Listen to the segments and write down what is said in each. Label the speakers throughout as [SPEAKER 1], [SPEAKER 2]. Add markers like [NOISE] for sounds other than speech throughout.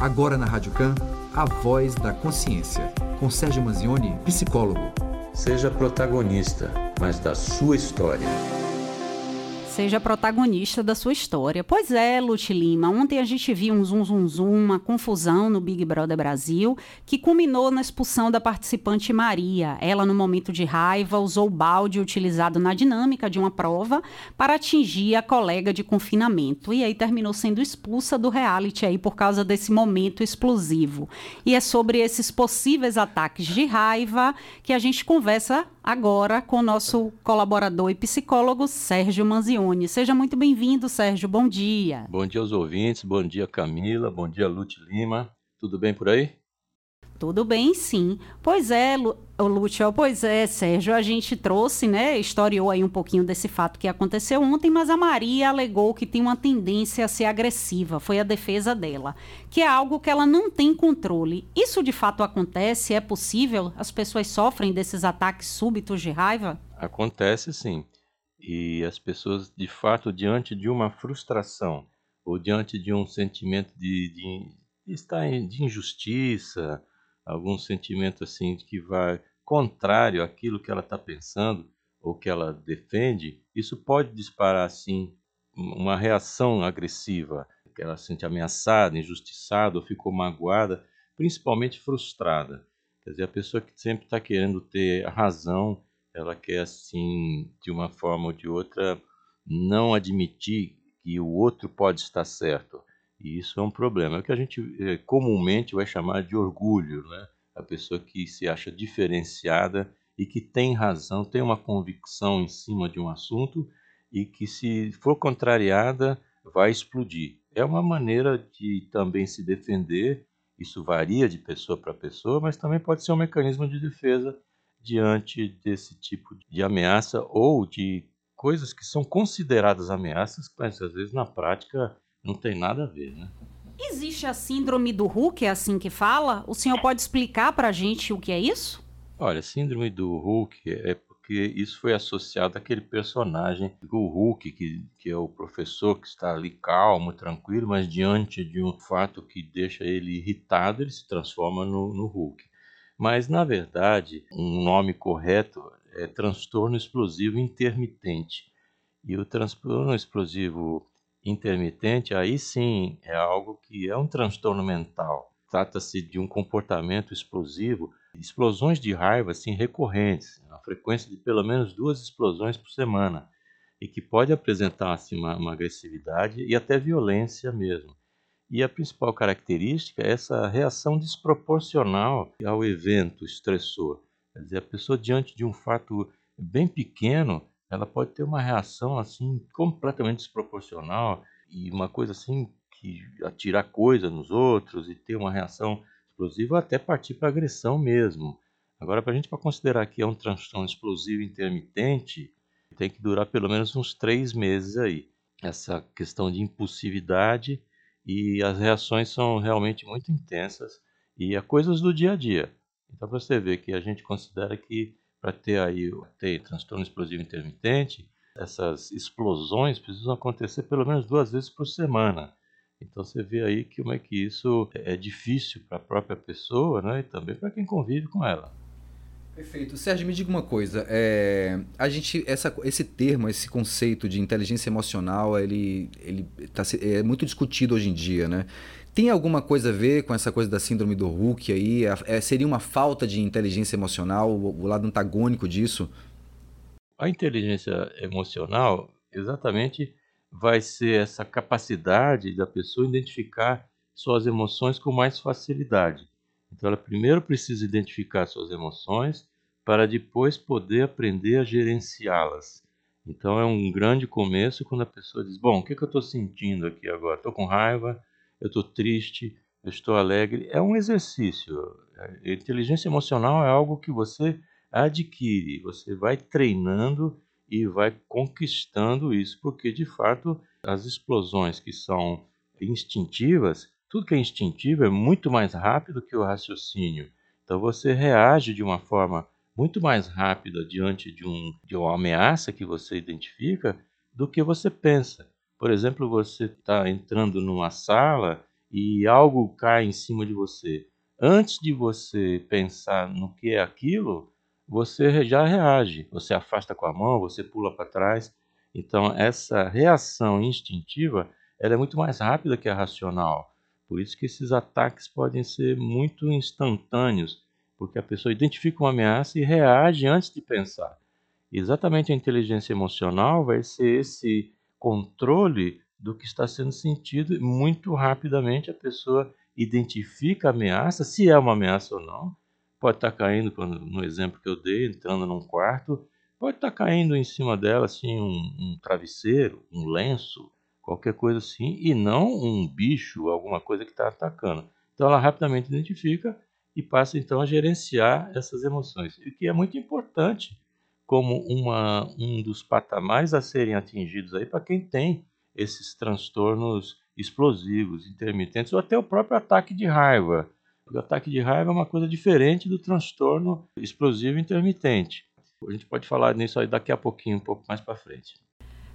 [SPEAKER 1] Agora na Rádio Can, a voz da consciência, com Sérgio Manzioni, psicólogo.
[SPEAKER 2] Seja protagonista, mas da sua história
[SPEAKER 3] seja protagonista da sua história. Pois é, Lute Lima. Ontem a gente viu um zum zum zum, uma confusão no Big Brother Brasil, que culminou na expulsão da participante Maria. Ela, no momento de raiva, usou o balde utilizado na dinâmica de uma prova para atingir a colega de confinamento. E aí terminou sendo expulsa do reality aí por causa desse momento explosivo. E é sobre esses possíveis ataques de raiva que a gente conversa agora com o nosso colaborador e psicólogo Sérgio Manzioni. Seja muito bem-vindo, Sérgio. Bom dia.
[SPEAKER 2] Bom dia aos ouvintes, bom dia Camila, bom dia Lute Lima. Tudo bem por aí?
[SPEAKER 3] Tudo bem, sim. Pois é, Lúcio, pois é, Sérgio, a gente trouxe, né, historiou aí um pouquinho desse fato que aconteceu ontem, mas a Maria alegou que tem uma tendência a ser agressiva, foi a defesa dela, que é algo que ela não tem controle. Isso de fato acontece? É possível? As pessoas sofrem desses ataques súbitos de raiva?
[SPEAKER 2] Acontece sim. E as pessoas, de fato, diante de uma frustração ou diante de um sentimento de, de, de de injustiça, algum sentimento assim que vai contrário àquilo que ela está pensando ou que ela defende, isso pode disparar assim uma reação agressiva, que ela se sente ameaçada, injustiçada ou ficou magoada, principalmente frustrada. Quer dizer, a pessoa que sempre está querendo ter razão, ela quer assim, de uma forma ou de outra, não admitir que o outro pode estar certo. E isso é um problema. É o que a gente é, comumente vai chamar de orgulho, né? A pessoa que se acha diferenciada e que tem razão, tem uma convicção em cima de um assunto e que, se for contrariada, vai explodir. É uma maneira de também se defender. Isso varia de pessoa para pessoa, mas também pode ser um mecanismo de defesa diante desse tipo de ameaça ou de coisas que são consideradas ameaças, mas às vezes na prática não tem nada a ver, né?
[SPEAKER 3] Existe a síndrome do Hulk, é assim que fala? O senhor pode explicar para a gente o que é isso?
[SPEAKER 2] Olha, síndrome do Hulk é porque isso foi associado àquele personagem, o Hulk, que, que é o professor que está ali calmo, tranquilo, mas diante de um fato que deixa ele irritado, ele se transforma no, no Hulk. Mas, na verdade, um nome correto é transtorno explosivo intermitente. E o transtorno explosivo intermitente, aí sim é algo que é um transtorno mental. Trata-se de um comportamento explosivo, explosões de raiva assim recorrentes, a frequência de pelo menos duas explosões por semana, e que pode apresentar assim uma, uma agressividade e até violência mesmo. E a principal característica é essa reação desproporcional ao evento estressor. Quer dizer, a pessoa diante de um fato bem pequeno, ela pode ter uma reação assim completamente desproporcional e uma coisa assim que atirar coisa nos outros e ter uma reação explosiva até partir para agressão mesmo. Agora, para a gente considerar que é um transtorno explosivo intermitente, tem que durar pelo menos uns três meses aí. Essa questão de impulsividade e as reações são realmente muito intensas e é coisas do dia a dia. Então, para você ver que a gente considera que para ter aí ter transtorno explosivo intermitente, essas explosões precisam acontecer pelo menos duas vezes por semana. Então você vê aí que como é que isso é difícil para a própria pessoa, né, e também para quem convive com ela.
[SPEAKER 1] Perfeito. Sérgio, me diga uma coisa. É, a gente, essa, esse termo, esse conceito de inteligência emocional, ele, ele tá, é muito discutido hoje em dia, né? Tem alguma coisa a ver com essa coisa da síndrome do Hulk aí? É, seria uma falta de inteligência emocional, o, o lado antagônico disso?
[SPEAKER 2] A inteligência emocional, exatamente, vai ser essa capacidade da pessoa identificar suas emoções com mais facilidade. Então, ela primeiro precisa identificar suas emoções para depois poder aprender a gerenciá-las. Então, é um grande começo quando a pessoa diz: Bom, o que, que eu estou sentindo aqui agora? Estou com raiva, eu estou triste, eu estou alegre. É um exercício. A inteligência emocional é algo que você adquire, você vai treinando e vai conquistando isso, porque de fato as explosões que são instintivas, tudo que é instintivo é muito mais rápido que o raciocínio. Então você reage de uma forma muito mais rápida diante de, um, de uma ameaça que você identifica do que você pensa. Por exemplo, você está entrando numa sala e algo cai em cima de você, antes de você pensar no que é aquilo, você já reage. Você afasta com a mão, você pula para trás. Então, essa reação instintiva ela é muito mais rápida que a racional. Por isso que esses ataques podem ser muito instantâneos, porque a pessoa identifica uma ameaça e reage antes de pensar. exatamente a inteligência emocional vai ser esse controle do que está sendo sentido e muito rapidamente a pessoa identifica a ameaça, se é uma ameaça ou não. Pode estar caindo, no exemplo que eu dei, entrando num quarto, pode estar caindo em cima dela assim um, um travesseiro, um lenço, qualquer coisa assim, e não um bicho, alguma coisa que está atacando. Então ela rapidamente identifica e passa então a gerenciar essas emoções, o que é muito importante como uma, um dos patamares a serem atingidos aí para quem tem esses transtornos explosivos, intermitentes, ou até o próprio ataque de raiva. O ataque de raiva é uma coisa diferente do transtorno explosivo intermitente. A gente pode falar nisso aí daqui a pouquinho, um pouco mais para frente.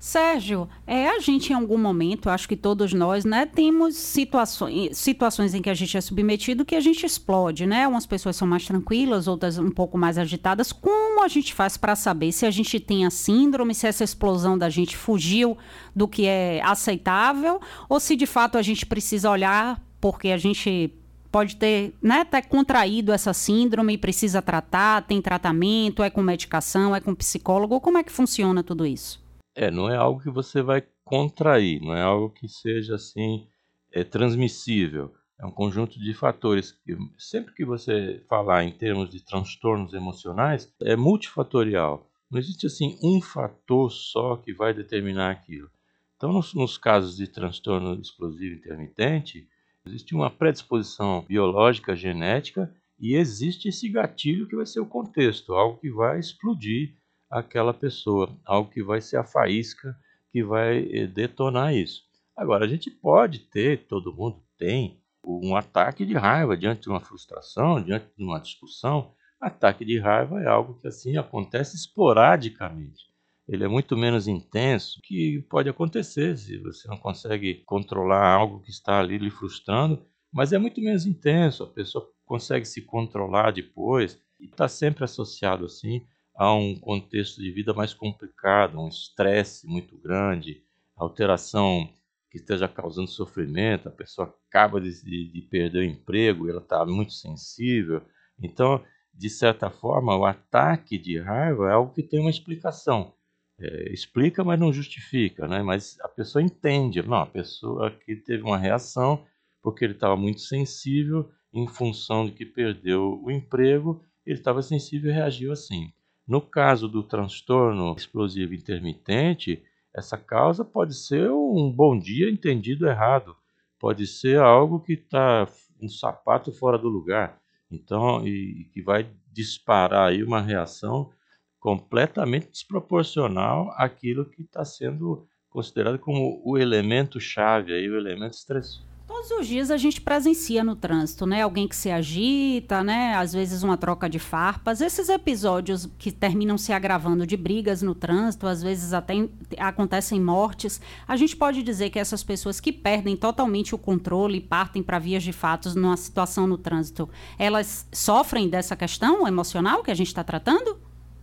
[SPEAKER 3] Sérgio, é a gente em algum momento, acho que todos nós, né, temos situações, situações em que a gente é submetido que a gente explode, né? Umas pessoas são mais tranquilas, outras um pouco mais agitadas. Como a gente faz para saber se a gente tem a síndrome, se essa explosão da gente fugiu do que é aceitável ou se de fato a gente precisa olhar porque a gente pode ter, né, ter contraído essa síndrome e precisa tratar, tem tratamento, é com medicação, é com psicólogo, como é que funciona tudo isso?
[SPEAKER 2] É, não é algo que você vai contrair, não é algo que seja assim é, transmissível. É um conjunto de fatores. Que, sempre que você falar em termos de transtornos emocionais, é multifatorial. Não existe assim um fator só que vai determinar aquilo. Então, nos, nos casos de transtorno explosivo intermitente, existe uma predisposição biológica, genética, e existe esse gatilho que vai ser o contexto, algo que vai explodir aquela pessoa, algo que vai ser a faísca que vai eh, detonar isso. Agora, a gente pode ter, todo mundo tem, um ataque de raiva diante de uma frustração, diante de uma discussão. Ataque de raiva é algo que assim acontece esporadicamente. Ele é muito menos intenso que pode acontecer se você não consegue controlar algo que está ali lhe frustrando, mas é muito menos intenso. A pessoa consegue se controlar depois e está sempre associado assim a um contexto de vida mais complicado, um estresse muito grande, alteração que esteja causando sofrimento, a pessoa acaba de, de, de perder o emprego, ela está muito sensível. Então, de certa forma, o ataque de raiva é algo que tem uma explicação. É, explica, mas não justifica, né? Mas a pessoa entende. Não, a pessoa que teve uma reação porque ele estava muito sensível em função de que perdeu o emprego, ele estava sensível e reagiu assim. No caso do transtorno explosivo intermitente, essa causa pode ser um bom dia entendido errado, pode ser algo que está um sapato fora do lugar, então e, que vai disparar aí uma reação completamente desproporcional àquilo que está sendo considerado como o elemento chave aí, o elemento estressor.
[SPEAKER 3] Todos os dias a gente presencia no trânsito, né? Alguém que se agita, né? Às vezes uma troca de farpas. Esses episódios que terminam se agravando de brigas no trânsito, às vezes até acontecem mortes. A gente pode dizer que essas pessoas que perdem totalmente o controle e partem para vias de fatos numa situação no trânsito, elas sofrem dessa questão emocional que a gente está tratando?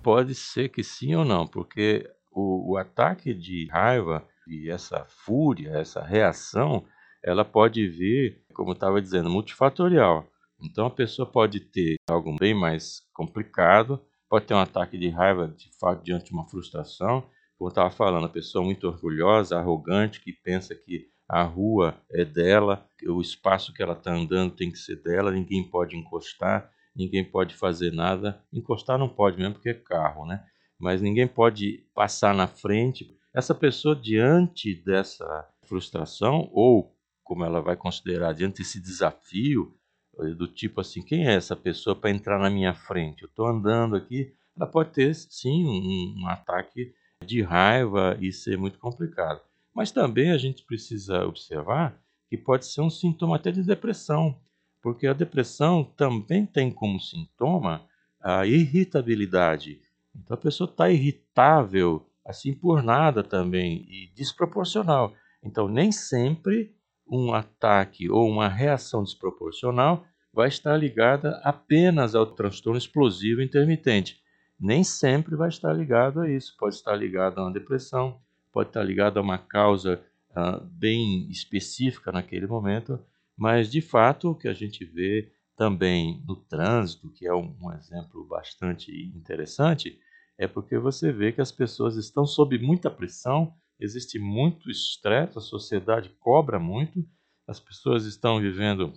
[SPEAKER 2] Pode ser que sim ou não, porque o, o ataque de raiva e essa fúria, essa reação ela pode vir, como eu estava dizendo, multifatorial. Então a pessoa pode ter algo bem mais complicado, pode ter um ataque de raiva de fato diante de uma frustração, como eu estava falando, a pessoa muito orgulhosa, arrogante, que pensa que a rua é dela, o espaço que ela está andando tem que ser dela, ninguém pode encostar, ninguém pode fazer nada. Encostar não pode mesmo porque é carro, né? Mas ninguém pode passar na frente. Essa pessoa, diante dessa frustração ou como ela vai considerar diante desse desafio, eh, do tipo assim, quem é essa pessoa para entrar na minha frente? Eu estou andando aqui, ela pode ter sim um, um ataque de raiva e ser muito complicado. Mas também a gente precisa observar que pode ser um sintoma até de depressão, porque a depressão também tem como sintoma a irritabilidade. Então a pessoa está irritável, assim por nada também, e desproporcional. Então nem sempre um ataque ou uma reação desproporcional vai estar ligada apenas ao transtorno explosivo intermitente. Nem sempre vai estar ligado a isso. Pode estar ligado a uma depressão, pode estar ligado a uma causa uh, bem específica naquele momento, mas de fato o que a gente vê também no trânsito, que é um, um exemplo bastante interessante, é porque você vê que as pessoas estão sob muita pressão, existe muito estresse, a sociedade cobra muito, as pessoas estão vivendo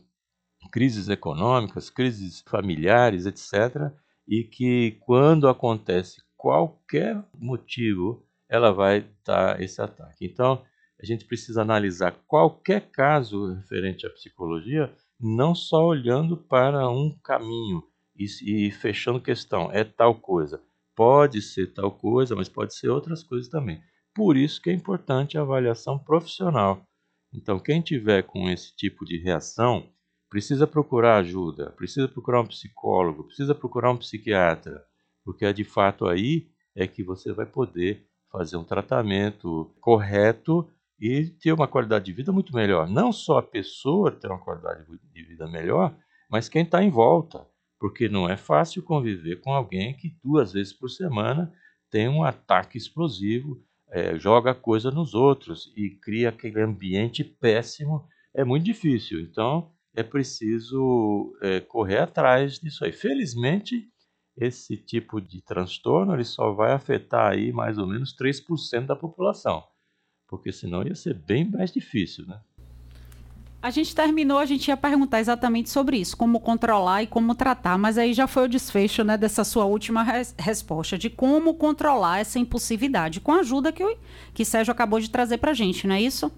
[SPEAKER 2] crises econômicas, crises familiares, etc. E que quando acontece qualquer motivo, ela vai dar esse ataque. Então, a gente precisa analisar qualquer caso referente à psicologia, não só olhando para um caminho e, e fechando questão, é tal coisa. Pode ser tal coisa, mas pode ser outras coisas também. Por isso que é importante a avaliação profissional. Então, quem tiver com esse tipo de reação, precisa procurar ajuda, precisa procurar um psicólogo, precisa procurar um psiquiatra, porque é de fato aí é que você vai poder fazer um tratamento correto e ter uma qualidade de vida muito melhor. Não só a pessoa ter uma qualidade de vida melhor, mas quem está em volta, porque não é fácil conviver com alguém que duas vezes por semana tem um ataque explosivo é, joga coisa nos outros e cria aquele ambiente péssimo, é muito difícil. Então, é preciso é, correr atrás disso aí. Felizmente, esse tipo de transtorno ele só vai afetar aí mais ou menos 3% da população, porque senão ia ser bem mais difícil, né?
[SPEAKER 3] A gente terminou, a gente ia perguntar exatamente sobre isso, como controlar e como tratar, mas aí já foi o desfecho né, dessa sua última res resposta, de como controlar essa impulsividade, com a ajuda que, o, que Sérgio acabou de trazer para a gente, não é isso?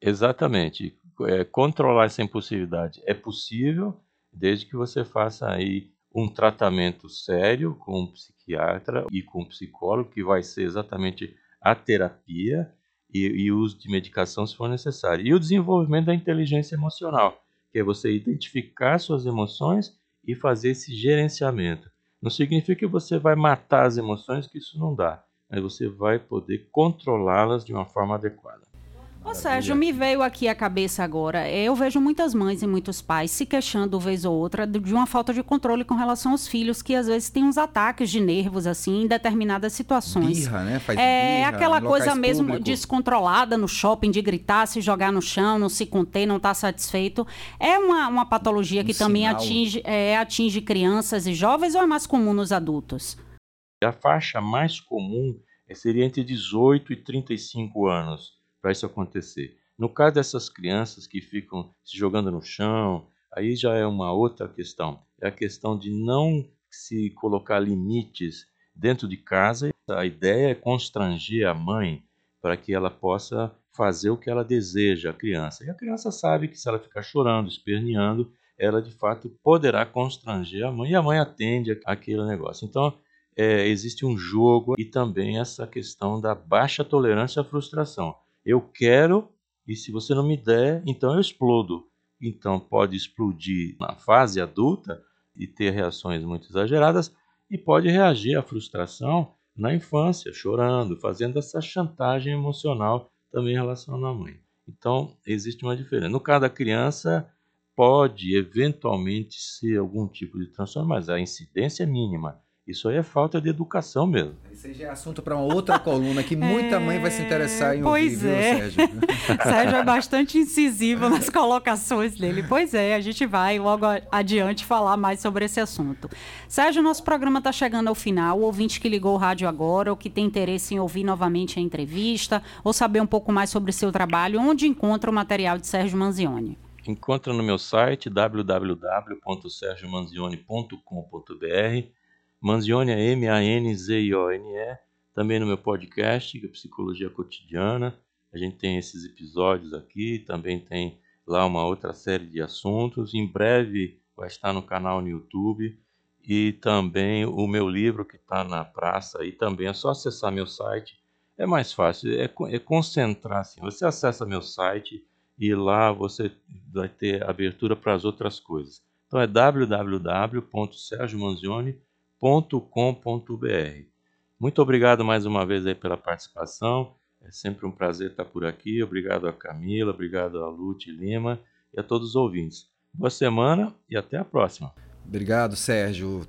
[SPEAKER 2] Exatamente. É, controlar essa impulsividade é possível, desde que você faça aí um tratamento sério com um psiquiatra e com um psicólogo, que vai ser exatamente a terapia, e, e uso de medicação se for necessário. E o desenvolvimento da inteligência emocional, que é você identificar suas emoções e fazer esse gerenciamento. Não significa que você vai matar as emoções, que isso não dá, mas você vai poder controlá-las de uma forma adequada.
[SPEAKER 3] Ô Sérgio, me veio aqui a cabeça agora. É, eu vejo muitas mães e muitos pais se queixando vez ou outra de uma falta de controle com relação aos filhos, que às vezes têm uns ataques de nervos assim em determinadas situações.
[SPEAKER 1] Birra, né? Faz
[SPEAKER 3] é
[SPEAKER 1] birra,
[SPEAKER 3] aquela coisa mesmo
[SPEAKER 1] público.
[SPEAKER 3] descontrolada no shopping, de gritar, se jogar no chão, não se conter, não estar tá satisfeito. É uma, uma patologia que
[SPEAKER 1] Um
[SPEAKER 3] também
[SPEAKER 1] sinal.
[SPEAKER 3] atinge, é, atinge crianças e jovens ou é mais comum nos adultos?
[SPEAKER 2] A faixa mais comum eh, seria entre 18 e 35 anos para isso acontecer. No caso dessas crianças que ficam se jogando no chão, aí já é uma outra questão. É a questão de não se colocar limites dentro de casa. A ideia é constranger a mãe para que ela possa fazer o que ela deseja, a criança. E a criança sabe que se ela ficar chorando, esperneando, ela de fato poderá constranger a mãe e a mãe atende aquele negócio. Então, é, existe um jogo e também essa questão da baixa tolerância à frustração. Eu quero e se você não me der, então eu explodo. Então pode explodir na fase adulta e ter reações muito exageradas e pode reagir à frustração na infância, chorando, fazendo essa chantagem emocional também em relação à mãe. Então existe uma diferença. No caso da criança, pode eventualmente ser algum tipo de transtorno, mas a incidência é mínima. Isso aí é falta de educação mesmo.
[SPEAKER 1] Isso aí já é assunto para uma outra coluna que muita mãe vai se interessar em ouvir,
[SPEAKER 3] pois
[SPEAKER 1] viu,
[SPEAKER 3] é.
[SPEAKER 1] Sérgio? [LAUGHS]
[SPEAKER 3] Sérgio é bastante incisivo nas colocações dele. Pois é, a gente vai logo adiante falar mais sobre esse assunto. Sérgio, nosso programa está chegando ao final. O ouvinte que ligou o rádio agora ou que tem interesse em ouvir novamente a entrevista ou saber um pouco mais sobre o seu trabalho, onde encontra o material de Sérgio Manzioni?
[SPEAKER 2] Encontra no meu site www.sergiomanzione.com.br Manzione é M-A-N-Z-I-O-N-E. Também no meu podcast, que é Psicologia Cotidiana. A gente tem esses episódios aqui. Também tem lá uma outra série de assuntos. Em breve vai estar no canal no YouTube. E também o meu livro que está na praça. E também é só acessar meu site. É mais fácil, é, é concentrar. Assim. Você acessa meu site e lá você vai ter abertura para as outras coisas. Então é www.sergiomanzione.com.br. Muito obrigado mais uma vez aí pela participação. É sempre um prazer estar por aqui. Obrigado a Camila, obrigado a Lute Lima e a todos os ouvintes. Boa semana e até a próxima.
[SPEAKER 1] Obrigado, Sérgio.